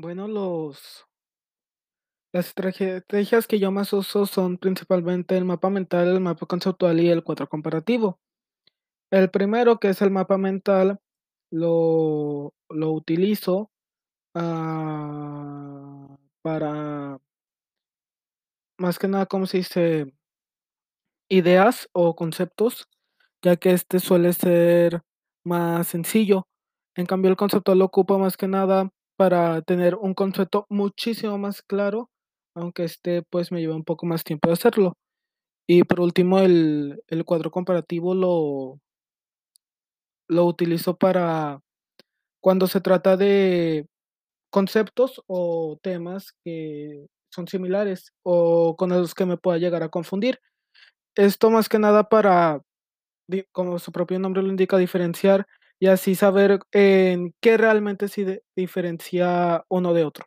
Bueno, los las estrategias que yo más uso son principalmente el mapa mental, el mapa conceptual y el cuadro comparativo. El primero, que es el mapa mental, lo lo utilizo, ah, para más que nada, ¿cómo se dice? Ideas o conceptos, ya que este suele ser más sencillo. En cambio, el conceptual lo ocupo más que nada para tener un concepto muchísimo más claro, aunque este, pues, me lleva un poco más tiempo de hacerlo. Y por último, el el cuadro comparativo lo lo utilizo para cuando se trata de conceptos o temas que son similares o con los que me pueda llegar a confundir. Esto más que nada para, como su propio nombre lo indica, diferenciar y así saber en qué realmente sí de diferencia uno de otro.